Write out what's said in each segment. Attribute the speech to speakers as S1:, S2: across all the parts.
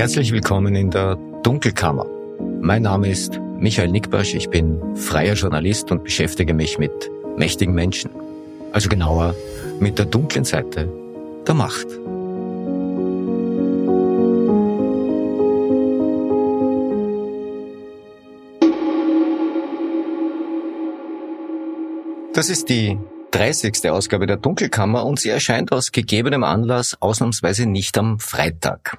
S1: Herzlich willkommen in der Dunkelkammer. Mein Name ist Michael Nickbasch, ich bin freier Journalist und beschäftige mich mit mächtigen Menschen. Also genauer mit der dunklen Seite der Macht. Das ist die 30. Ausgabe der Dunkelkammer und sie erscheint aus gegebenem Anlass ausnahmsweise nicht am Freitag.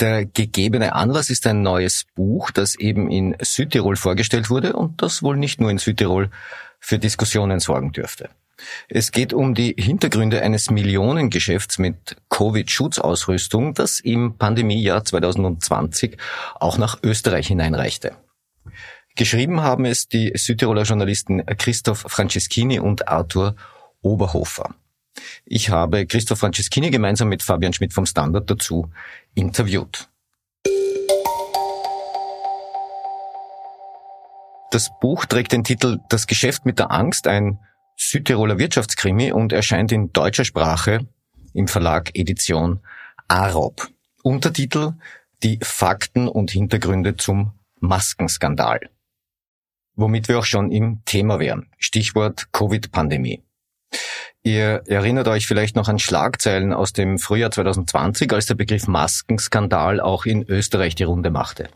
S1: Der gegebene Anlass ist ein neues Buch, das eben in Südtirol vorgestellt wurde und das wohl nicht nur in Südtirol für Diskussionen sorgen dürfte. Es geht um die Hintergründe eines Millionengeschäfts mit Covid-Schutzausrüstung, das im Pandemiejahr 2020 auch nach Österreich hineinreichte. Geschrieben haben es die Südtiroler Journalisten Christoph Franceschini und Arthur Oberhofer. Ich habe Christoph Franceschini gemeinsam mit Fabian Schmidt vom Standard dazu interviewt. Das Buch trägt den Titel Das Geschäft mit der Angst, ein Südtiroler Wirtschaftskrimi und erscheint in deutscher Sprache im Verlag Edition Arob. Untertitel Die Fakten und Hintergründe zum Maskenskandal. Womit wir auch schon im Thema wären. Stichwort Covid-Pandemie. Ihr erinnert euch vielleicht noch an Schlagzeilen aus dem Frühjahr 2020, als der Begriff Maskenskandal auch in Österreich die Runde machte.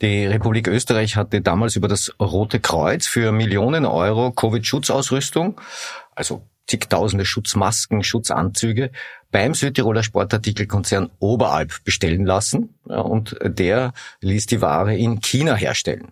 S1: Die Republik Österreich hatte damals über das Rote Kreuz für Millionen Euro Covid-Schutzausrüstung, also zigtausende Schutzmasken, Schutzanzüge, beim Südtiroler Sportartikelkonzern Oberalp bestellen lassen und der ließ die Ware in China herstellen.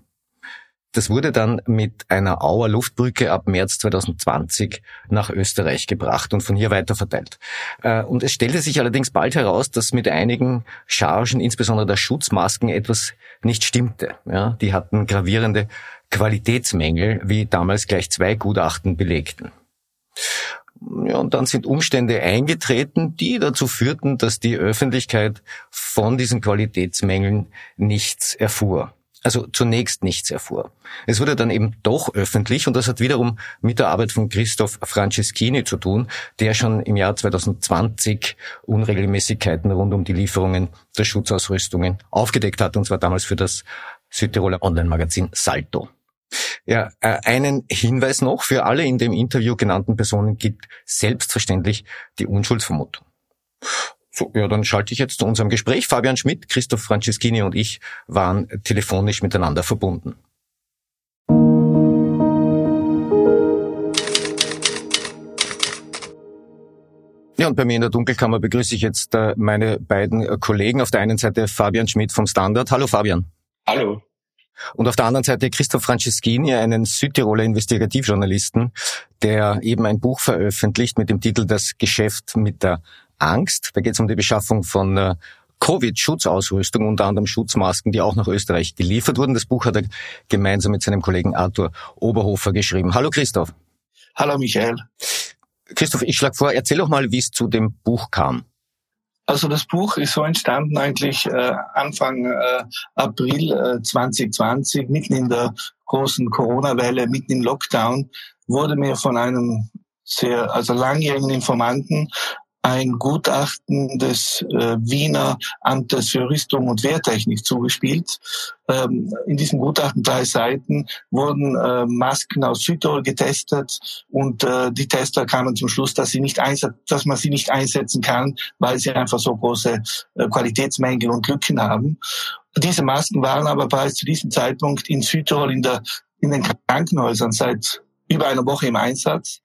S1: Das wurde dann mit einer Auer Luftbrücke ab März 2020 nach Österreich gebracht und von hier weiter verteilt. Äh, und es stellte sich allerdings bald heraus, dass mit einigen Chargen, insbesondere der Schutzmasken, etwas nicht stimmte. Ja, die hatten gravierende Qualitätsmängel, wie damals gleich zwei Gutachten belegten. Ja, und dann sind Umstände eingetreten, die dazu führten, dass die Öffentlichkeit von diesen Qualitätsmängeln nichts erfuhr also zunächst nichts erfuhr. Es wurde dann eben doch öffentlich und das hat wiederum mit der Arbeit von Christoph Franceschini zu tun, der schon im Jahr 2020 Unregelmäßigkeiten rund um die Lieferungen der Schutzausrüstungen aufgedeckt hat und zwar damals für das Südtiroler Online-Magazin Salto. Ja, äh, einen Hinweis noch für alle in dem Interview genannten Personen gibt selbstverständlich die Unschuldsvermutung. So, ja, dann schalte ich jetzt zu unserem Gespräch. Fabian Schmidt, Christoph Franceschini und ich waren telefonisch miteinander verbunden. Ja, und bei mir in der Dunkelkammer begrüße ich jetzt äh, meine beiden äh, Kollegen. Auf der einen Seite Fabian Schmidt vom Standard. Hallo Fabian.
S2: Hallo.
S1: Und auf der anderen Seite Christoph Franceschini, einen Südtiroler Investigativjournalisten, der eben ein Buch veröffentlicht mit dem Titel Das Geschäft mit der Angst. Da geht es um die Beschaffung von äh, Covid-Schutzausrüstung, unter anderem Schutzmasken, die auch nach Österreich geliefert wurden. Das Buch hat er gemeinsam mit seinem Kollegen Arthur Oberhofer geschrieben. Hallo Christoph.
S2: Hallo Michael.
S1: Christoph, ich schlage vor, erzähl doch mal, wie es zu dem Buch kam.
S2: Also das Buch ist so entstanden eigentlich äh, Anfang äh, April äh, 2020, mitten in der großen Corona-Welle, mitten im Lockdown, wurde mir von einem sehr, also langjährigen Informanten ein Gutachten des äh, Wiener Amtes für Rüstung und Wehrtechnik zugespielt. Ähm, in diesem Gutachten drei Seiten wurden äh, Masken aus Südtirol getestet und äh, die Tester kamen zum Schluss, dass sie nicht dass man sie nicht einsetzen kann, weil sie einfach so große äh, Qualitätsmängel und Lücken haben. Diese Masken waren aber bereits zu diesem Zeitpunkt in Südtirol in, der, in den Krankenhäusern seit über einer Woche im Einsatz.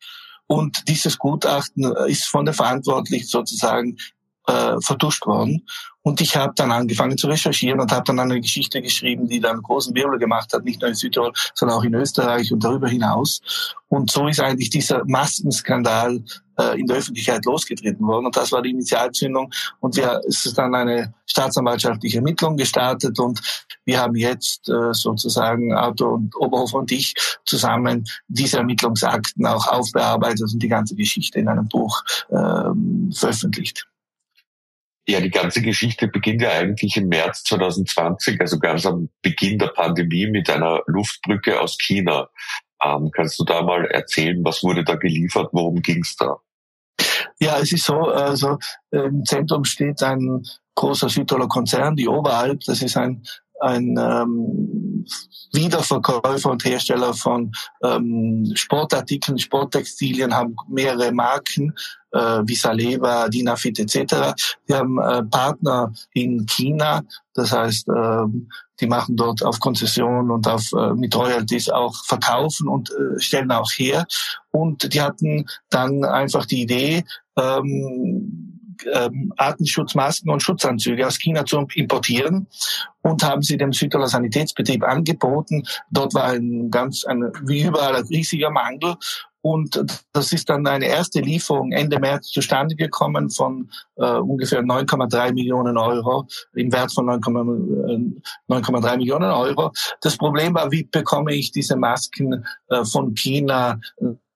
S2: Und dieses Gutachten ist von der Verantwortlichen sozusagen äh, vertuscht worden. Und ich habe dann angefangen zu recherchieren und habe dann eine Geschichte geschrieben, die dann großen Wirbel gemacht hat, nicht nur in Südtirol, sondern auch in Österreich und darüber hinaus. Und so ist eigentlich dieser Maskenskandal äh, in der Öffentlichkeit losgetreten worden. Und das war die Initialzündung. Und wir, es ist dann eine staatsanwaltschaftliche Ermittlung gestartet und wir haben jetzt äh, sozusagen Auto und Oberhofer und ich zusammen diese Ermittlungsakten auch aufbearbeitet und die ganze Geschichte in einem Buch ähm, veröffentlicht.
S3: Ja, die ganze Geschichte beginnt ja eigentlich im März 2020, also ganz am Beginn der Pandemie mit einer Luftbrücke aus China. Ähm, kannst du da mal erzählen, was wurde da geliefert, worum ging es da?
S2: Ja, es ist so, also im Zentrum steht ein großer Südtiroler Konzern, die Oberalp. Das ist ein ein ähm, Wiederverkäufer und Hersteller von ähm, Sportartikeln, Sporttextilien, haben mehrere Marken äh, Saleva, Dinafit etc. Wir haben äh, Partner in China, das heißt, äh, die machen dort auf Konzession und auf äh, mit Royalties auch verkaufen und äh, stellen auch her. Und die hatten dann einfach die Idee, ähm, ähm, Artenschutzmasken und Schutzanzüge aus China zu importieren und haben sie dem Südtiroler Sanitätsbetrieb angeboten. Dort war ein ganz, ein, wie überall ein riesiger Mangel und das ist dann eine erste Lieferung Ende März zustande gekommen von äh, ungefähr 9,3 Millionen Euro, im Wert von 9,3 äh, Millionen Euro. Das Problem war, wie bekomme ich diese Masken äh, von China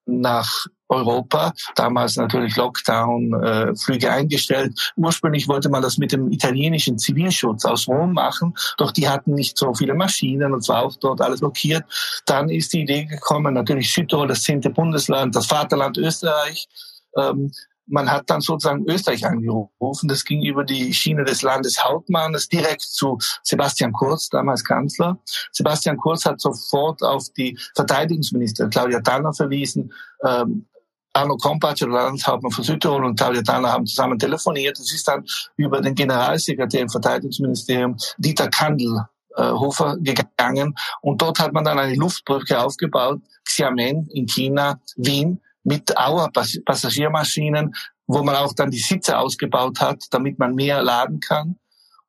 S2: nach Europa. Damals natürlich Lockdown, äh, Flüge eingestellt. Ursprünglich wollte man das mit dem italienischen Zivilschutz aus Rom machen, doch die hatten nicht so viele Maschinen und zwar auch dort alles blockiert. Dann ist die Idee gekommen, natürlich Südtirol, das zehnte Bundesland, das Vaterland Österreich. Ähm, man hat dann sozusagen Österreich angerufen. Das ging über die Schiene des Landeshauptmannes direkt zu Sebastian Kurz, damals Kanzler. Sebastian Kurz hat sofort auf die Verteidigungsminister Claudia Tanner verwiesen. Ähm, Arno Kompatsch, der Landeshauptmann von Südtirol und Claudia Tanner haben zusammen telefoniert. Es ist dann über den Generalsekretär im Verteidigungsministerium Dieter Kandel äh, gegangen und dort hat man dann eine Luftbrücke aufgebaut, Xiamen in China, Wien, mit Auer Passagiermaschinen, wo man auch dann die Sitze ausgebaut hat, damit man mehr laden kann.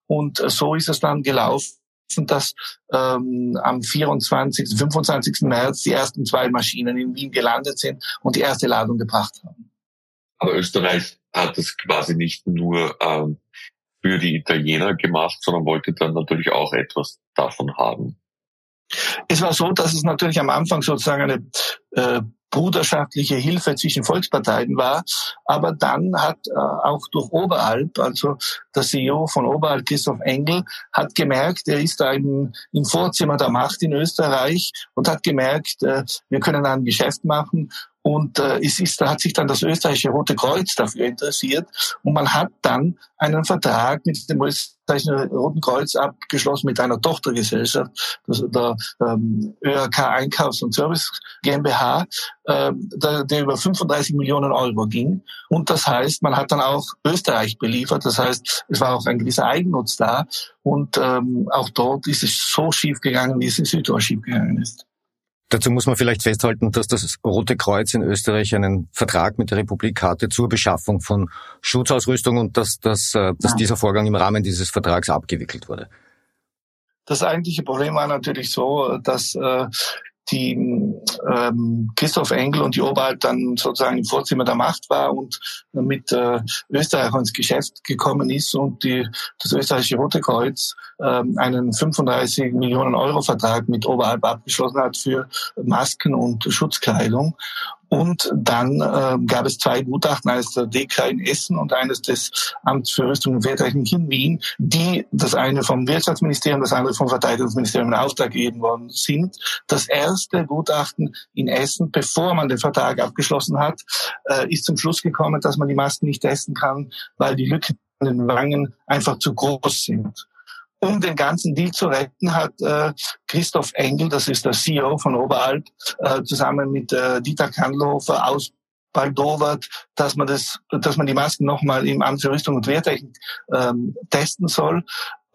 S2: Und so ist es dann gelaufen, dass ähm, am 24., 25. März die ersten zwei Maschinen in Wien gelandet sind und die erste Ladung gebracht haben.
S3: Aber Österreich hat es quasi nicht nur ähm, für die Italiener gemacht, sondern wollte dann natürlich auch etwas davon haben.
S2: Es war so, dass es natürlich am Anfang sozusagen eine äh, bruderschaftliche Hilfe zwischen Volksparteien war. Aber dann hat äh, auch durch Oberalp, also der CEO von Oberalp, Christoph Engel, hat gemerkt, er ist da im, im Vorzimmer der Macht in Österreich und hat gemerkt, äh, wir können ein Geschäft machen und äh, es ist, da hat sich dann das österreichische Rote Kreuz dafür interessiert und man hat dann einen Vertrag mit dem österreichischen Roten Kreuz abgeschlossen mit einer Tochtergesellschaft, das, der ähm, ÖRK Einkaufs- und Service GmbH, äh, der, der über 35 Millionen Euro ging. Und das heißt, man hat dann auch Österreich beliefert. Das heißt, es war auch ein gewisser Eigennutz da. Und ähm, auch dort ist es so schief gegangen, wie es in Südtirol schief gegangen ist.
S1: Dazu muss man vielleicht festhalten, dass das Rote Kreuz in Österreich einen Vertrag mit der Republik hatte zur Beschaffung von Schutzausrüstung und dass, dass, äh, dass dieser Vorgang im Rahmen dieses Vertrags abgewickelt wurde.
S2: Das eigentliche Problem war natürlich so, dass äh, die ähm, Christoph Engel und die Oberhalb dann sozusagen im Vorzimmer der Macht war und mit äh, Österreich ins Geschäft gekommen ist und die, das österreichische Rote Kreuz ähm, einen 35 Millionen Euro Vertrag mit Oberhalb abgeschlossen hat für Masken und Schutzkleidung. Und dann äh, gab es zwei Gutachten, eines der DK in Essen und eines des Amts für Rüstung und Wehrtechnik in Wien, die das eine vom Wirtschaftsministerium, das andere vom Verteidigungsministerium in Auftrag gegeben worden sind. Das erste Gutachten in Essen, bevor man den Vertrag abgeschlossen hat, äh, ist zum Schluss gekommen, dass man die Masken nicht testen kann, weil die Lücken in den Wangen einfach zu groß sind um den ganzen Deal zu retten, hat äh, Christoph Engel, das ist der CEO von Oberalp, äh, zusammen mit äh, Dieter Kandlofer aus baldowert, dass man das, dass man die Masken nochmal im Amt für Rüstung und Wehrtechnik ähm, testen soll.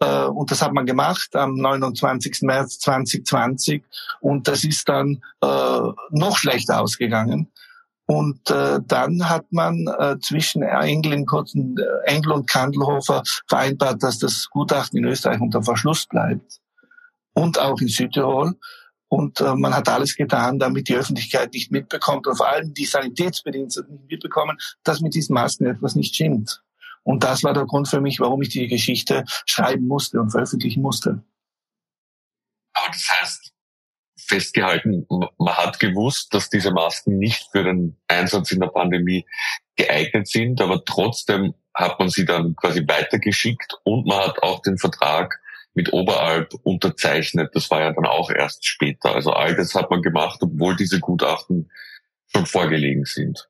S2: Äh, und das hat man gemacht am 29. März 2020. Und das ist dann äh, noch schlechter ausgegangen. Und äh, dann hat man äh, zwischen Engel, und, äh, Engel und Kandelhofer vereinbart, dass das Gutachten in Österreich unter Verschluss bleibt und auch in Südtirol. Und äh, man hat alles getan, damit die Öffentlichkeit nicht mitbekommt und vor allem die Sanitätsbediensteten nicht mitbekommen, dass mit diesen Masken etwas nicht stimmt. Und das war der Grund für mich, warum ich die Geschichte schreiben musste und veröffentlichen musste.
S3: Aber das heißt, festgehalten, man hat gewusst, dass diese Masken nicht für den Einsatz in der Pandemie geeignet sind, aber trotzdem hat man sie dann quasi weitergeschickt und man hat auch den Vertrag mit Oberalp unterzeichnet. Das war ja dann auch erst später. Also all das hat man gemacht, obwohl diese Gutachten schon vorgelegen sind.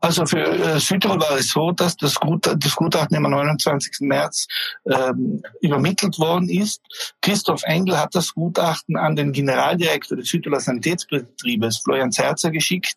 S2: Also für äh, Südtirol war es so, dass das, Gut, das Gutachten am 29. März ähm, übermittelt worden ist. Christoph Engel hat das Gutachten an den Generaldirektor des Südtiroler Sanitätsbetriebes, Florian Zerzer, geschickt.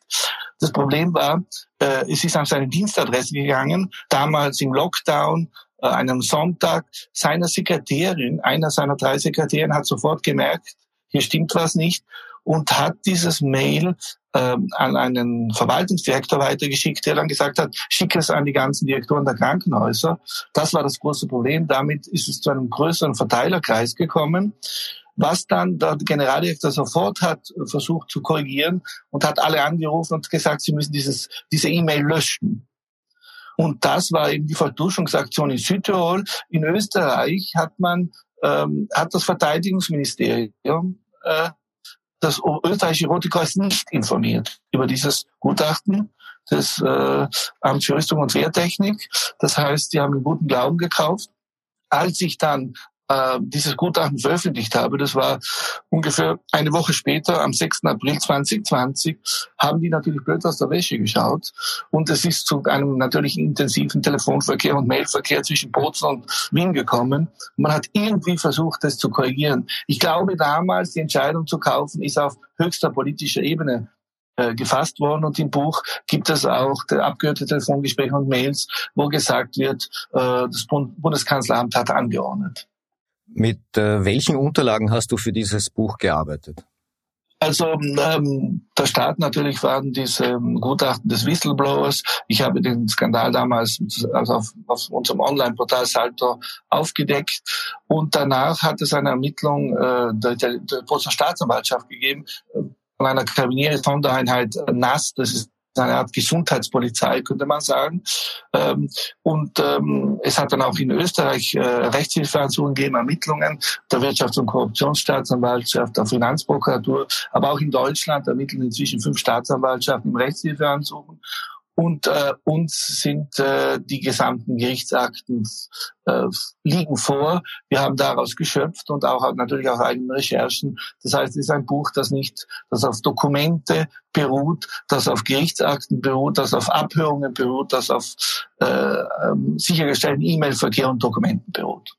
S2: Das Problem war, äh, es ist an seine Dienstadresse gegangen, damals im Lockdown, äh, einem Sonntag. Seiner Sekretärin, einer seiner drei Sekretärinnen hat sofort gemerkt, hier stimmt was nicht und hat dieses Mail ähm, an einen Verwaltungsdirektor weitergeschickt, der dann gesagt hat, schicke es an die ganzen Direktoren der Krankenhäuser. Das war das große Problem. Damit ist es zu einem größeren Verteilerkreis gekommen was dann der Generaldirektor sofort hat versucht zu korrigieren und hat alle angerufen und gesagt, sie müssen dieses, diese E-Mail löschen. Und das war eben die Vertuschungsaktion in Südtirol. In Österreich hat man ähm, hat das Verteidigungsministerium äh, das österreichische Rote Kreuz nicht informiert über dieses Gutachten des äh, Amts für Rüstung und Wehrtechnik. Das heißt, die haben einen guten Glauben gekauft. Als ich dann äh, dieses Gutachten veröffentlicht habe, das war ungefähr eine Woche später, am 6. April 2020, haben die natürlich blöd aus der Wäsche geschaut. Und es ist zu einem natürlich intensiven Telefonverkehr und Mailverkehr zwischen Bozen und Wien gekommen. Man hat irgendwie versucht, das zu korrigieren. Ich glaube, damals die Entscheidung zu kaufen ist auf höchster politischer Ebene äh, gefasst worden und im Buch gibt es auch abgehörte Telefongespräche und Mails, wo gesagt wird, äh, das Bundeskanzleramt hat angeordnet.
S1: Mit äh, welchen Unterlagen hast du für dieses Buch gearbeitet?
S2: Also ähm, der Start natürlich waren diese ähm, Gutachten des Whistleblowers. Ich habe den Skandal damals also auf, auf unserem Online-Portal Salto aufgedeckt und danach hat es eine Ermittlung äh, der, der, der Staatsanwaltschaft gegeben äh, von einer Karabinieri-Sondereinheit äh, NAS, das ist eine Art Gesundheitspolizei, könnte man sagen. Ähm, und ähm, es hat dann auch in Österreich äh, Rechtshilfeansuchen gegeben, Ermittlungen der Wirtschafts- und Korruptionsstaatsanwaltschaft, der Finanzprokuratur, aber auch in Deutschland ermitteln inzwischen fünf Staatsanwaltschaften im Rechtshilfeansuchen und äh, uns sind äh, die gesamten Gerichtsakten äh, liegen vor. Wir haben daraus geschöpft und auch natürlich auch eigene Recherchen. Das heißt, es ist ein Buch, das nicht, das auf Dokumente beruht, das auf Gerichtsakten beruht, das auf Abhörungen beruht, das auf äh, ähm, sichergestellten E-Mail-Verkehr und Dokumenten beruht.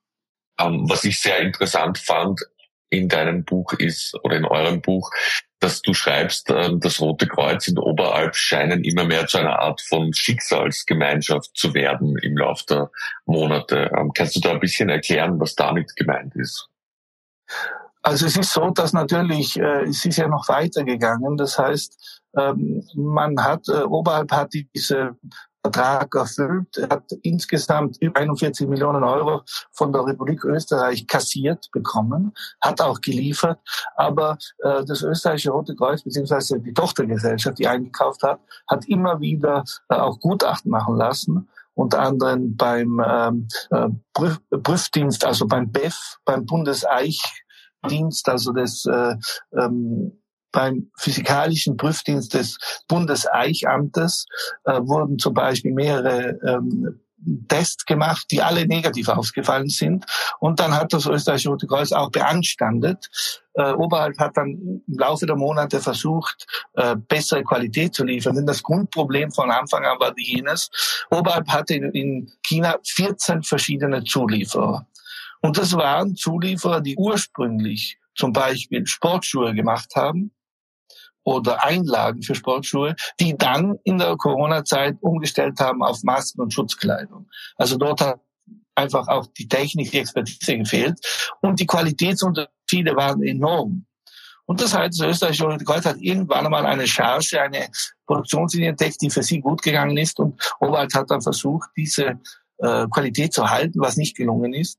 S3: Ähm, was ich sehr interessant fand in deinem Buch ist oder in eurem Buch, dass du schreibst, ähm, das Rote Kreuz in Oberalp scheinen immer mehr zu einer Art von Schicksalsgemeinschaft zu werden im Laufe der Monate. Ähm, kannst du da ein bisschen erklären, was damit gemeint ist?
S2: Also es ist so, dass natürlich, äh, es ist ja noch weitergegangen. Das heißt, ähm, man hat, äh, Oberhalb hat diese Vertrag erfüllt. Er hat insgesamt über 41 Millionen Euro von der Republik Österreich kassiert bekommen, hat auch geliefert. Aber äh, das österreichische Rote Kreuz beziehungsweise die Tochtergesellschaft, die eingekauft hat, hat immer wieder äh, auch Gutachten machen lassen unter anderem beim ähm, äh, Prüf Prüfdienst, also beim BEF, beim Bundeseichdienst, also des äh, ähm, beim physikalischen Prüfdienst des Bundeseichamtes äh, wurden zum Beispiel mehrere ähm, Tests gemacht, die alle negativ ausgefallen sind. Und dann hat das österreichische Rote Kreuz auch beanstandet. Äh, Oberhalb hat dann im Laufe der Monate versucht, äh, bessere Qualität zu liefern. Denn das Grundproblem von Anfang an war jenes, Oberhalb hatte in, in China 14 verschiedene Zulieferer. Und das waren Zulieferer, die ursprünglich zum Beispiel Sportschuhe gemacht haben, oder Einlagen für Sportschuhe, die dann in der Corona-Zeit umgestellt haben auf Masken und Schutzkleidung. Also dort hat einfach auch die Technik, die Expertise gefehlt und die Qualitätsunterschiede waren enorm. Und das heißt, das österreichische Rote hat irgendwann einmal eine Charge, eine Produktionslinie entdeckt, die für sie gut gegangen ist und Oberwald hat dann versucht, diese äh, Qualität zu halten, was nicht gelungen ist.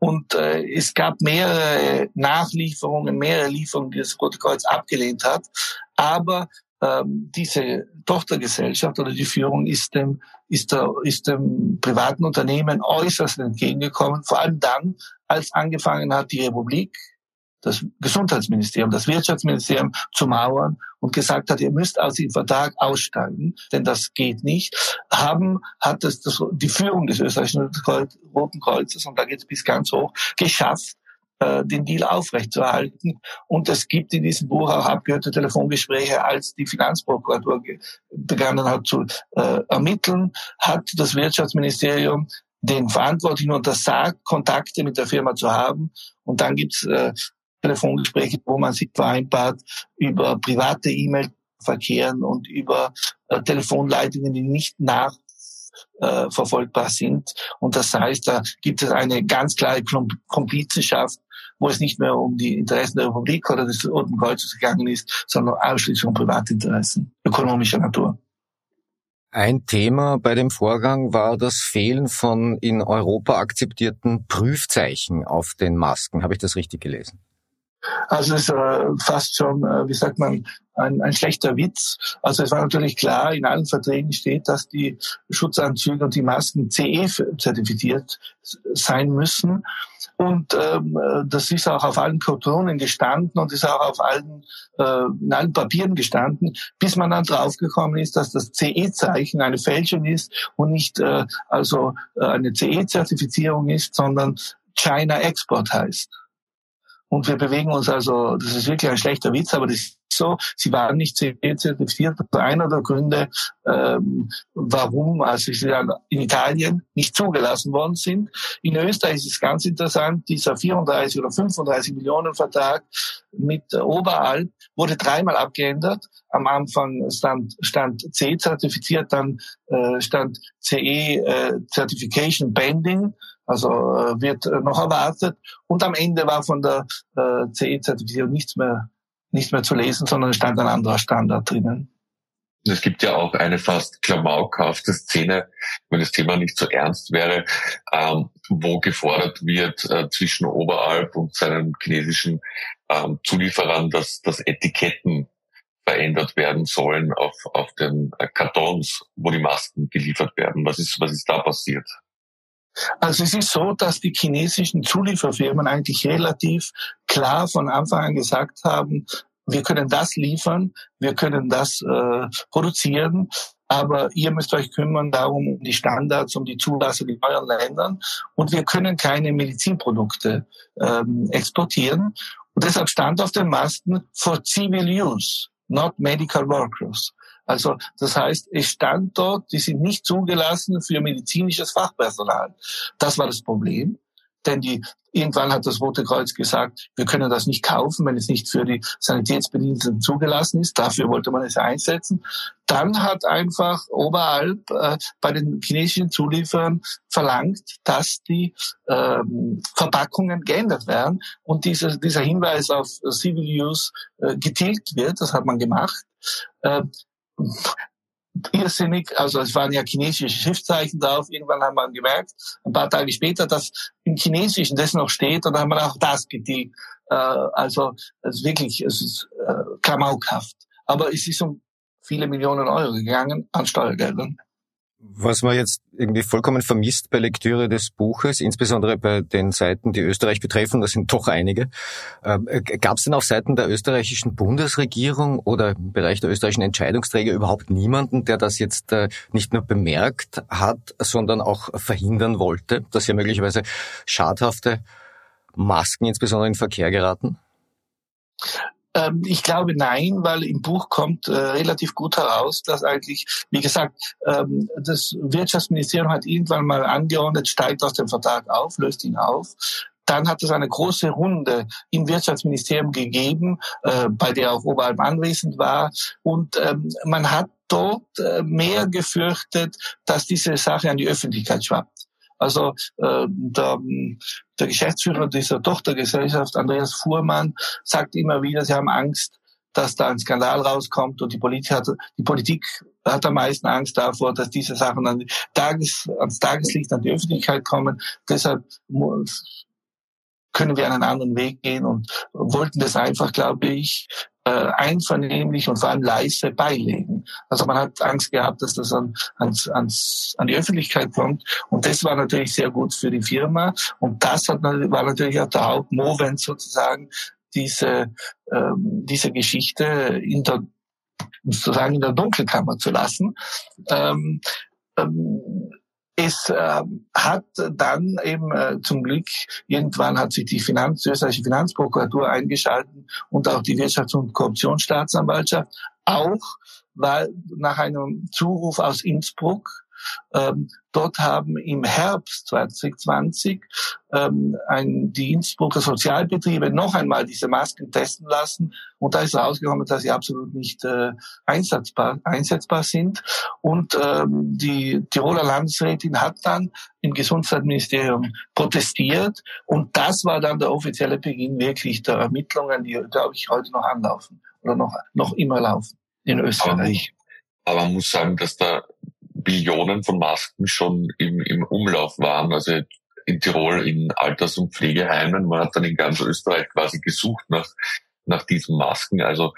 S2: Und äh, es gab mehrere Nachlieferungen, mehrere Lieferungen, die das Rote Kreuz abgelehnt hat. Aber ähm, diese Tochtergesellschaft oder die Führung ist dem, ist, der, ist dem privaten Unternehmen äußerst entgegengekommen, vor allem dann, als angefangen hat, die Republik das Gesundheitsministerium, das Wirtschaftsministerium zu mauern und gesagt hat, ihr müsst aus dem Vertrag aussteigen, denn das geht nicht, haben, hat es das, die Führung des österreichischen Roten Kreuzes, und da geht es bis ganz hoch, geschafft, äh, den Deal aufrechtzuerhalten. Und es gibt in diesem Buch auch abgehörte Telefongespräche, als die Finanzprokuratur begonnen hat zu äh, ermitteln, hat das Wirtschaftsministerium den Verantwortlichen untersagt, Kontakte mit der Firma zu haben. Und dann gibt's äh, Telefongespräche, wo man sich vereinbart, über private E-Mail verkehren und über äh, Telefonleitungen, die nicht nachverfolgbar äh, sind. Und das heißt, da gibt es eine ganz klare Komplizenschaft, wo es nicht mehr um die Interessen der Republik oder des Roten Kreuzes gegangen ist, sondern ausschließlich um Privatinteressen ökonomischer Natur.
S1: Ein Thema bei dem Vorgang war das Fehlen von in Europa akzeptierten Prüfzeichen auf den Masken. Habe ich das richtig gelesen?
S2: Also es äh, fast schon, äh, wie sagt man, ein, ein schlechter Witz. Also es war natürlich klar, in allen Verträgen steht, dass die Schutzanzüge und die Masken CE zertifiziert sein müssen. Und ähm, das ist auch auf allen Kartonen gestanden und ist auch auf allen, äh, in allen Papieren gestanden, bis man dann draufgekommen ist, dass das CE-Zeichen eine Fälschung ist und nicht äh, also äh, eine CE-Zertifizierung ist, sondern China Export heißt. Und wir bewegen uns also, das ist wirklich ein schlechter Witz, aber das ist so, sie waren nicht zertifiziert. Einer der Gründe, ähm, warum also sie dann in Italien nicht zugelassen worden sind. In Österreich ist es ganz interessant, dieser 34 oder 35 Millionen Vertrag mit Oberalp wurde dreimal abgeändert. Am Anfang stand, stand C zertifiziert, dann äh, stand CE äh, Certification Bending also äh, wird äh, noch erwartet. Und am Ende war von der äh, CE-Zertifizierung nichts mehr, nichts mehr zu lesen, sondern es stand ein anderer Standard drinnen.
S3: Es gibt ja auch eine fast klamaukhafte Szene, wenn das Thema nicht so ernst wäre, ähm, wo gefordert wird äh, zwischen Oberalp und seinen chinesischen ähm, Zulieferern, dass, dass Etiketten verändert werden sollen auf, auf den äh, Kartons, wo die Masken geliefert werden. Was ist, was ist da passiert?
S2: Also es ist so, dass die chinesischen Zulieferfirmen eigentlich relativ klar von Anfang an gesagt haben, wir können das liefern, wir können das äh, produzieren, aber ihr müsst euch kümmern darum, um die Standards, um die Zulassung in euren Ländern und wir können keine Medizinprodukte ähm, exportieren. Und deshalb stand auf den Masten for civil use, not medical workers. Also das heißt, es stand dort, die sind nicht zugelassen für medizinisches Fachpersonal. Das war das Problem. Denn die, irgendwann hat das Rote Kreuz gesagt, wir können das nicht kaufen, wenn es nicht für die Sanitätsbediensteten zugelassen ist. Dafür wollte man es einsetzen. Dann hat einfach Oberalp äh, bei den chinesischen Zulieferern verlangt, dass die ähm, Verpackungen geändert werden und dieser, dieser Hinweis auf Civil Use äh, getilgt wird. Das hat man gemacht. Äh, irrsinnig. Also es waren ja chinesische Schriftzeichen drauf. Irgendwann haben wir gemerkt, ein paar Tage später, dass im Chinesischen das noch steht und dann haben wir auch das getilgt. Äh, also es ist wirklich, es ist äh, klamaukhaft. Aber es ist um viele Millionen Euro gegangen an Steuergeldern.
S1: Was man jetzt irgendwie vollkommen vermisst bei Lektüre des Buches, insbesondere bei den Seiten, die Österreich betreffen, das sind doch einige, ähm, äh, gab es denn auf Seiten der österreichischen Bundesregierung oder im Bereich der österreichischen Entscheidungsträger überhaupt niemanden, der das jetzt äh, nicht nur bemerkt hat, sondern auch verhindern wollte, dass ja möglicherweise schadhafte Masken insbesondere in Verkehr geraten?
S2: Ähm, ich glaube nein, weil im Buch kommt äh, relativ gut heraus, dass eigentlich, wie gesagt, ähm, das Wirtschaftsministerium hat irgendwann mal angeordnet, steigt aus dem Vertrag auf, löst ihn auf. Dann hat es eine große Runde im Wirtschaftsministerium gegeben, äh, bei der auch Oberalp anwesend war. Und ähm, man hat dort äh, mehr gefürchtet, dass diese Sache an die Öffentlichkeit schwappt. Also äh, der, der Geschäftsführer dieser Tochtergesellschaft, Andreas Fuhrmann, sagt immer wieder, sie haben Angst, dass da ein Skandal rauskommt und die Politik hat, die Politik hat am meisten Angst davor, dass diese Sachen an Tages, ans Tageslicht, an die Öffentlichkeit kommen. Deshalb können wir einen anderen Weg gehen und wollten das einfach, glaube ich, einvernehmlich und vor allem leise beilegen. Also man hat Angst gehabt, dass das an, ans, ans, an die Öffentlichkeit kommt. Und das war natürlich sehr gut für die Firma. Und das hat, war natürlich auch der Hauptmovent sozusagen, diese, ähm, diese Geschichte in der, sozusagen in der Dunkelkammer zu lassen. Ähm, es äh, hat dann eben äh, zum Glück, irgendwann hat sich die Finanz, die österreichische Finanzprokuratur eingeschalten und auch die Wirtschafts- und Korruptionsstaatsanwaltschaft, auch weil nach einem Zuruf aus Innsbruck dort haben im Herbst 2020 ähm, ein, die Innsbrucker Sozialbetriebe noch einmal diese Masken testen lassen und da ist rausgekommen, dass sie absolut nicht äh, einsetzbar, einsetzbar sind. Und ähm, die Tiroler Landesrätin hat dann im Gesundheitsministerium protestiert und das war dann der offizielle Beginn wirklich der Ermittlungen, die, glaube ich, heute noch anlaufen oder noch, noch immer laufen in Österreich.
S3: Aber, aber man muss sagen, dass da Billionen von Masken schon im, im Umlauf waren. Also in Tirol in Alters- und Pflegeheimen. Man hat dann in ganz Österreich quasi gesucht nach, nach diesen Masken. Also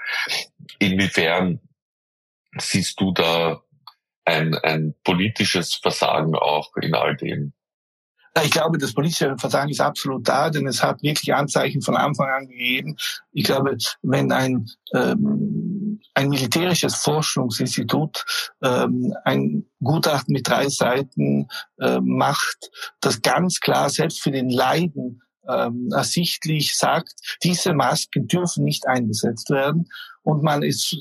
S3: inwiefern siehst du da ein, ein politisches Versagen auch in all dem?
S2: Ich glaube, das politische Versagen ist absolut da, denn es hat wirklich Anzeichen von Anfang an gegeben. Ich glaube, wenn ein ähm, ein militärisches Forschungsinstitut ähm, ein Gutachten mit drei Seiten äh, macht, das ganz klar selbst für den Leiden ähm, ersichtlich sagt, diese Masken dürfen nicht eingesetzt werden. Und man ist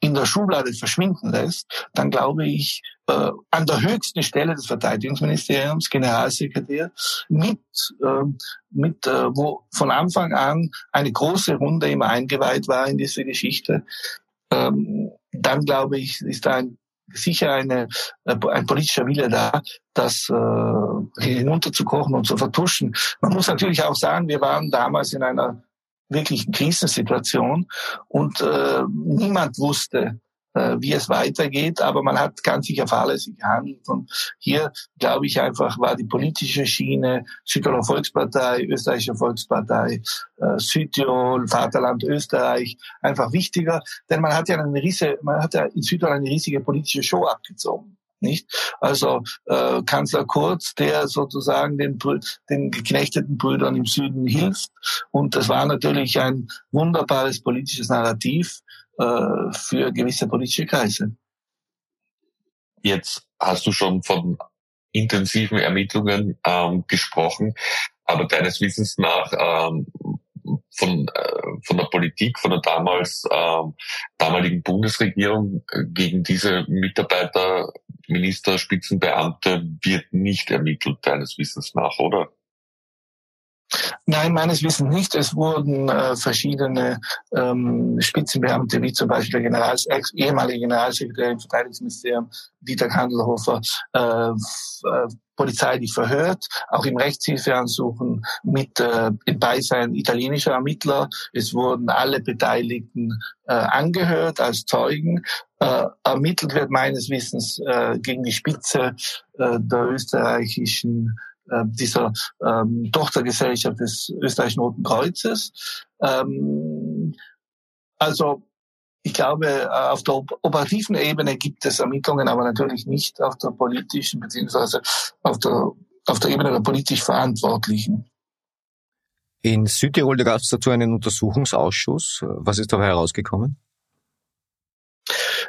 S2: in der Schublade verschwinden lässt, dann glaube ich, äh, an der höchsten Stelle des Verteidigungsministeriums, Generalsekretär, mit, äh, mit äh, wo von Anfang an eine große Runde immer eingeweiht war in diese Geschichte, ähm, dann glaube ich, ist ein, sicher eine, äh, ein politischer Wille da, das äh, hinunterzukochen und zu vertuschen. Man muss natürlich auch sagen, wir waren damals in einer wirklichen Krisensituation und äh, niemand wusste, wie es weitergeht, aber man hat ganz sicher fahrlässig gehandelt. Und hier, glaube ich, einfach war die politische Schiene Südtiroler Volkspartei, Österreichische Volkspartei, äh, Südtirol, Vaterland Österreich einfach wichtiger, denn man hat ja eine riesige, man hat ja in Südtirol eine riesige politische Show abgezogen nicht? Also äh, Kanzler Kurz, der sozusagen den, den geknechteten Brüdern im Süden hilft. Und das war natürlich ein wunderbares politisches Narrativ, äh, für gewisse politische Kreise.
S3: Jetzt hast du schon von intensiven Ermittlungen ähm, gesprochen, aber deines Wissens nach ähm, von, äh, von der Politik, von der damals ähm, damaligen Bundesregierung gegen diese Mitarbeiter, Minister, Spitzenbeamte wird nicht ermittelt, deines Wissens nach, oder?
S2: Nein, meines Wissens nicht. Es wurden äh, verschiedene ähm, Spitzenbeamte, wie zum Beispiel der Generals, ex, ehemalige Generalsekretär im Verteidigungsministerium, Dieter Kandelhofer, äh, äh, polizeilich verhört, auch im Rechtshilfeansuchen mit äh, im Beisein italienischer Ermittler. Es wurden alle Beteiligten äh, angehört als Zeugen. Äh, ermittelt wird meines Wissens äh, gegen die Spitze äh, der österreichischen äh, dieser ähm, Tochtergesellschaft des Österreichischen Roten Kreuzes. Ähm, also ich glaube, äh, auf der operativen Ebene gibt es Ermittlungen, aber natürlich nicht auf der politischen beziehungsweise auf der, auf der Ebene der politisch Verantwortlichen.
S1: In Südtirol gab es dazu einen Untersuchungsausschuss. Was ist dabei herausgekommen?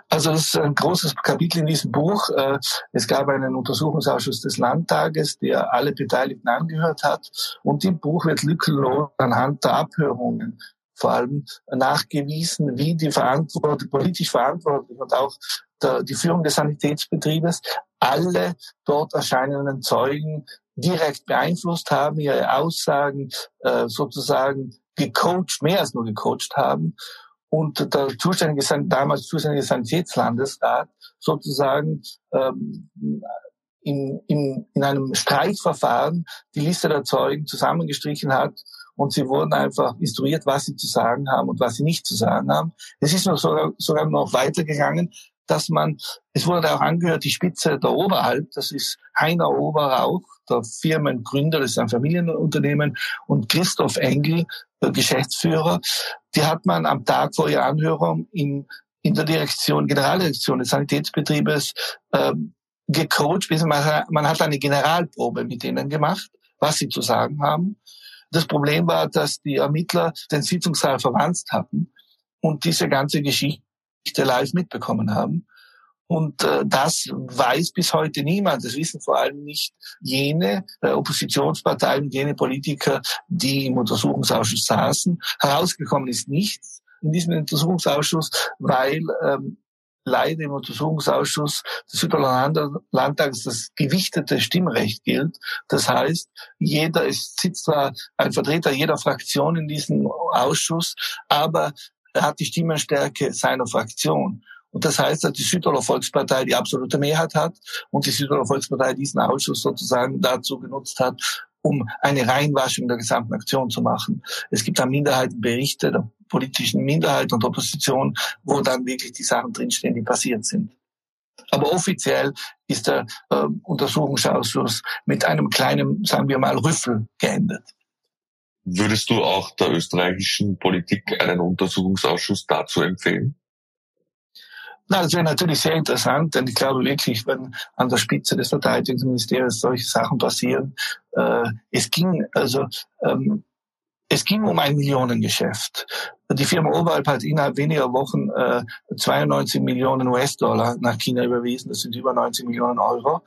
S2: Also das ist ein großes Kapitel in diesem Buch. Äh, es gab einen Untersuchungsausschuss des Landtages, der alle Beteiligten angehört hat. Und im Buch wird lückenlos anhand der Abhörungen vor allem nachgewiesen, wie die Verantwortung, politisch Verantwortlichen und auch der, die Führung des Sanitätsbetriebes alle dort erscheinenden Zeugen direkt beeinflusst haben, ihre Aussagen äh, sozusagen gecoacht, mehr als nur gecoacht haben und der zuständige, damals zuständige Sanitätslandesrat sozusagen ähm, in, in, in einem Streikverfahren die Liste der Zeugen zusammengestrichen hat und sie wurden einfach instruiert, was sie zu sagen haben und was sie nicht zu sagen haben. Es ist noch sogar, sogar noch weitergegangen, dass man, es wurde auch angehört, die Spitze der Oberhalb, das ist Heiner Oberrauch, der Firmengründer, das ist ein Familienunternehmen, und Christoph Engel, der Geschäftsführer, die hat man am Tag vor ihrer Anhörung in, in der Direktion, Generaldirektion des Sanitätsbetriebes ähm, gecoacht, man, hat eine Generalprobe mit denen gemacht, was sie zu sagen haben. Das Problem war, dass die Ermittler den Sitzungssaal verwandt hatten und diese ganze Geschichte live mitbekommen haben. Und äh, das weiß bis heute niemand. Das wissen vor allem nicht jene äh, Oppositionsparteien, jene Politiker, die im Untersuchungsausschuss saßen. Herausgekommen ist nichts in diesem Untersuchungsausschuss, weil ähm, leider im Untersuchungsausschuss des Südtirol Landtags das gewichtete Stimmrecht gilt. Das heißt, jeder, es sitzt zwar ein Vertreter jeder Fraktion in diesem Ausschuss, aber er hat die Stimmenstärke seiner Fraktion. Und das heißt, dass die Südtiroler Volkspartei die absolute Mehrheit hat und die Südtiroler Volkspartei diesen Ausschuss sozusagen dazu genutzt hat, um eine Reinwaschung der gesamten Aktion zu machen. Es gibt da Minderheitenberichte der politischen Minderheit und Opposition, wo dann wirklich die Sachen drinstehen, die passiert sind. Aber offiziell ist der äh, Untersuchungsausschuss mit einem kleinen, sagen wir mal, Rüffel geendet.
S3: Würdest du auch der österreichischen Politik einen Untersuchungsausschuss dazu empfehlen?
S2: Na, das wäre natürlich sehr interessant, denn ich glaube wirklich, wenn an der Spitze des Verteidigungsministeriums solche Sachen passieren, äh, es ging also ähm, es ging um ein Millionengeschäft. Die Firma Oberalp hat innerhalb weniger Wochen äh, 92 Millionen US-Dollar nach China überwiesen. Das sind über 90 Millionen Euro.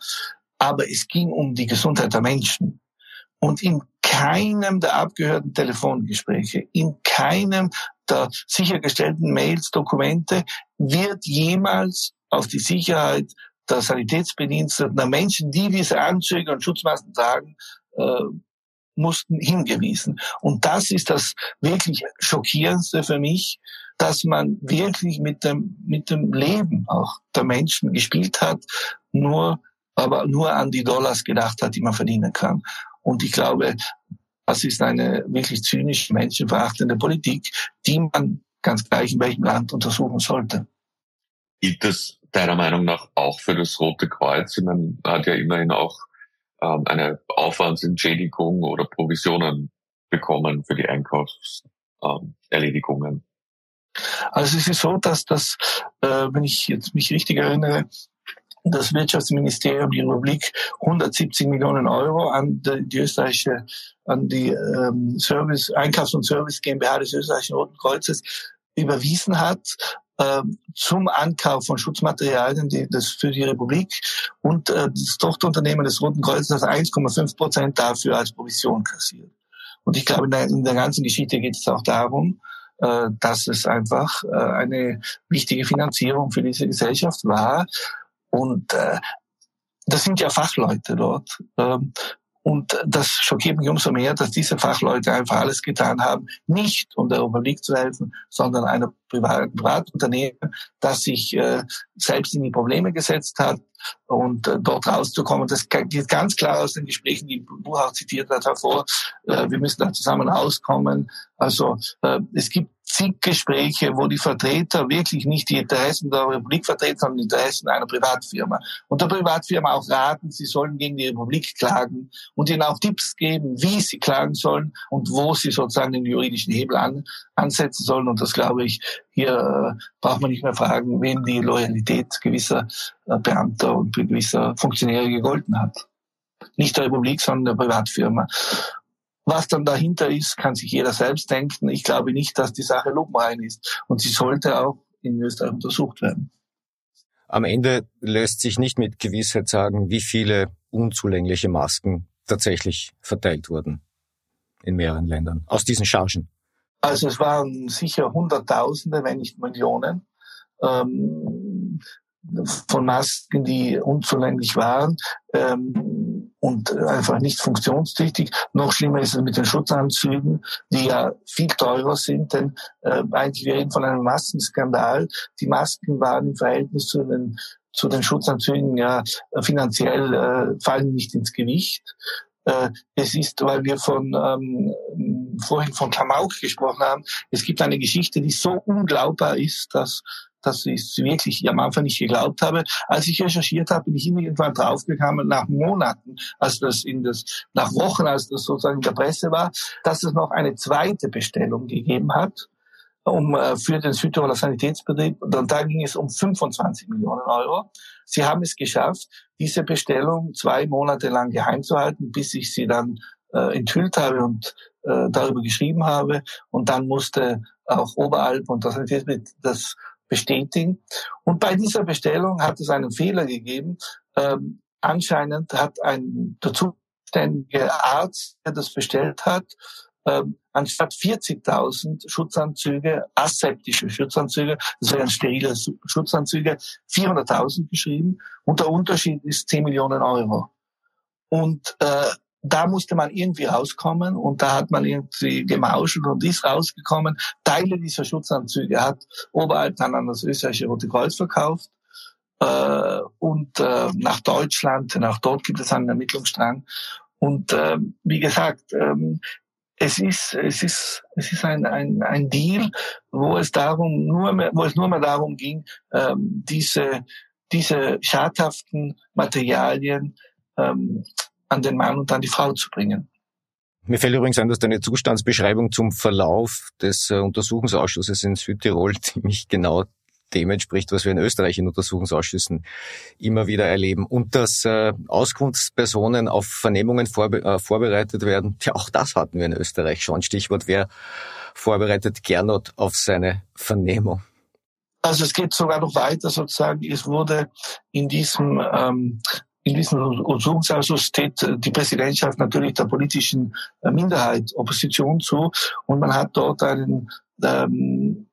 S2: Aber es ging um die Gesundheit der Menschen. Und in keinem der abgehörten Telefongespräche, in keinem der sichergestellten Mails, Dokumente wird jemals auf die Sicherheit der Sanitätsbediensteten, der Menschen, die diese Anzüge und Schutzmasken tragen, äh, mussten hingewiesen. Und das ist das wirklich Schockierendste für mich, dass man wirklich mit dem, mit dem Leben auch der Menschen gespielt hat, nur, aber nur an die Dollars gedacht hat, die man verdienen kann. Und ich glaube, das ist eine wirklich zynische, menschenverachtende Politik, die man ganz gleich in welchem Land untersuchen sollte.
S3: Gilt das deiner Meinung nach auch für das Rote Kreuz? Meine, hat ja immerhin auch ähm, eine Aufwandsentschädigung oder Provisionen bekommen für die Einkaufserledigungen. Ähm,
S2: also es ist so, dass das, äh, wenn ich jetzt mich richtig erinnere, das Wirtschaftsministerium, die Republik 170 Millionen Euro an die, österreichische, an die ähm, Service, Einkaufs- und Service GmbH des österreichischen Roten Kreuzes überwiesen hat äh, zum Ankauf von Schutzmaterialien die, das für die Republik und äh, das Tochterunternehmen des Roten Kreuzes hat 1,5 Prozent dafür als Provision kassiert. Und ich glaube, in der, in der ganzen Geschichte geht es auch darum, äh, dass es einfach äh, eine wichtige Finanzierung für diese Gesellschaft war, und äh, das sind ja Fachleute dort. Ähm, und das schockiert mich umso mehr, dass diese Fachleute einfach alles getan haben, nicht um der Republik zu helfen, sondern einem privaten Privatunternehmen, das sich äh, selbst in die Probleme gesetzt hat und äh, dort rauszukommen. Das geht ganz klar aus den Gesprächen, die Buchau zitiert hat, hervor. Äh, wir müssen da zusammen rauskommen. Also äh, es gibt zig Gespräche, wo die Vertreter wirklich nicht die Interessen der Republik vertreten, sondern die Interessen einer Privatfirma. Und der Privatfirma auch raten, sie sollen gegen die Republik klagen und ihnen auch Tipps geben, wie sie klagen sollen und wo sie sozusagen den juridischen Hebel an, ansetzen sollen. Und das glaube ich, hier äh, braucht man nicht mehr fragen, wem die Loyalität gewisser äh, Beamter und gewisser Funktionäre gegolten hat. Nicht der Republik, sondern der Privatfirma. Was dann dahinter ist, kann sich jeder selbst denken. Ich glaube nicht, dass die Sache lupenrein ist. Und sie sollte auch in Österreich untersucht werden.
S1: Am Ende lässt sich nicht mit Gewissheit sagen, wie viele unzulängliche Masken tatsächlich verteilt wurden in mehreren Ländern aus diesen Chargen.
S2: Also es waren sicher Hunderttausende, wenn nicht Millionen. Ähm, von Masken, die unzulänglich waren ähm, und einfach nicht funktionstüchtig. Noch schlimmer ist es mit den Schutzanzügen, die ja viel teurer sind, denn äh, eigentlich wir reden von einem Maskenskandal. Die Masken waren im Verhältnis zu den zu den Schutzanzügen ja finanziell äh, fallen nicht ins Gewicht. Äh, es ist, weil wir von ähm, vorhin von Klamauk gesprochen haben, es gibt eine Geschichte, die so unglaubbar ist, dass dass ich es wirklich am Anfang nicht geglaubt habe. Als ich recherchiert habe, bin ich irgendwann draufgekommen, nach Monaten, als das in das, nach Wochen, als das sozusagen in der Presse war, dass es noch eine zweite Bestellung gegeben hat, um, äh, für den Südtiroler Sanitätsbetrieb. Und da ging es um 25 Millionen Euro. Sie haben es geschafft, diese Bestellung zwei Monate lang geheim zu halten, bis ich sie dann äh, enthüllt habe und äh, darüber geschrieben habe. Und dann musste auch Oberalp und das, das bestätigen. Und bei dieser Bestellung hat es einen Fehler gegeben. Ähm, anscheinend hat ein der zuständige Arzt, der das bestellt hat, ähm, anstatt 40.000 Schutzanzüge, aseptische Schutzanzüge, das wären sterile Schutzanzüge, 400.000 geschrieben und der Unterschied ist 10 Millionen Euro. Und äh, da musste man irgendwie rauskommen und da hat man irgendwie gemauschelt und ist rausgekommen. Teile dieser Schutzanzüge hat Oberalp dann an das österreichische Rote Kreuz verkauft äh, und äh, nach Deutschland, nach dort gibt es einen Ermittlungsstrang. Und äh, wie gesagt, ähm, es ist, es ist, es ist ein, ein, ein Deal, wo es darum nur mehr, wo es nur mehr darum ging, ähm, diese, diese schadhaften Materialien ähm, an den Mann und an die Frau zu bringen.
S1: Mir fällt übrigens ein, dass deine Zustandsbeschreibung zum Verlauf des äh, Untersuchungsausschusses in Südtirol ziemlich genau dem entspricht, was wir in Österreich in Untersuchungsausschüssen immer wieder erleben. Und dass äh, Auskunftspersonen auf Vernehmungen vorbe äh, vorbereitet werden, ja, auch das hatten wir in Österreich schon. Stichwort, wer vorbereitet Gernot auf seine Vernehmung?
S2: Also es geht sogar noch weiter sozusagen. Es wurde in diesem ähm, in diesem Untersuchungsausschuss steht die Präsidentschaft natürlich der politischen äh, Minderheit, Opposition zu. Und man hat dort einen ähm,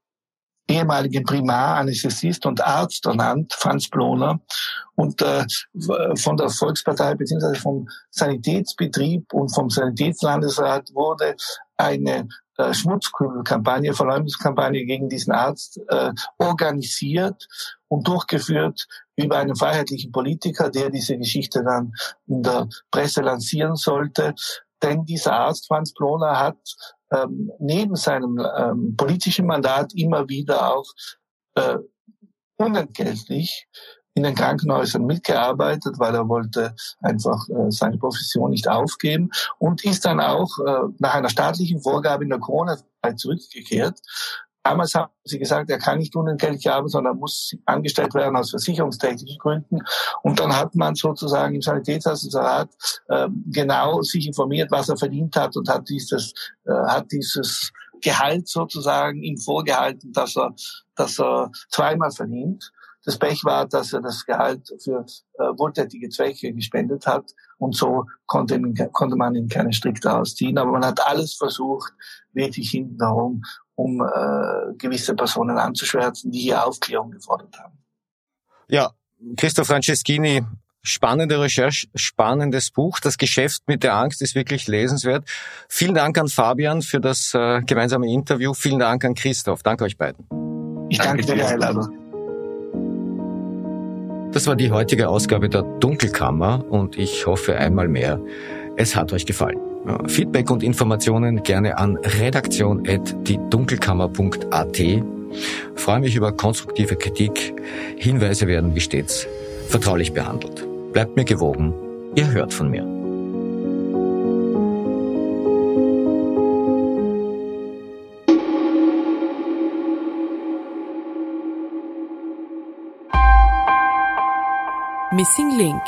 S2: ehemaligen Primaranästhesist und Arzt ernannt, Franz Bloner, und äh, von der Volkspartei bzw. vom Sanitätsbetrieb und vom Sanitätslandesrat wurde eine äh, Schmutzkübelkampagne, Verleumdungskampagne gegen diesen Arzt äh, organisiert und durchgeführt über einen freiheitlichen Politiker, der diese Geschichte dann in der Presse lancieren sollte. Denn dieser Arzt, Franz Bloner, hat ähm, neben seinem ähm, politischen Mandat immer wieder auch äh, unentgeltlich in den Krankenhäusern mitgearbeitet, weil er wollte einfach äh, seine Profession nicht aufgeben und ist dann auch äh, nach einer staatlichen Vorgabe in der Corona-Zeit zurückgekehrt. Damals haben sie gesagt, er kann nicht unentgeltlich arbeiten, sondern muss angestellt werden aus versicherungstechnischen Gründen. Und dann hat man sozusagen im Sanitätsassessorat äh, genau sich informiert, was er verdient hat und hat dieses, äh, hat dieses Gehalt sozusagen ihm vorgehalten, dass er, dass er zweimal verdient. Das Pech war, dass er das Gehalt für äh, wohltätige Zwecke gespendet hat und so konnte, konnte man ihn keine strikte ausziehen. Aber man hat alles versucht, wirklich hinten herum, um äh, gewisse Personen anzuschwärzen, die hier Aufklärung gefordert haben.
S1: Ja, Christoph Franceschini, spannende Recherche, spannendes Buch. Das Geschäft mit der Angst ist wirklich lesenswert. Vielen Dank an Fabian für das äh, gemeinsame Interview. Vielen Dank an Christoph. Danke euch beiden.
S2: Ich danke, danke dir, Herr Einladung.
S1: Das war die heutige Ausgabe der Dunkelkammer und ich hoffe einmal mehr, es hat euch gefallen. Feedback und Informationen gerne an redaktion.diedunkelkammer.at. Freue mich über konstruktive Kritik. Hinweise werden wie stets vertraulich behandelt. Bleibt mir gewogen. Ihr hört von mir.
S4: Missing Link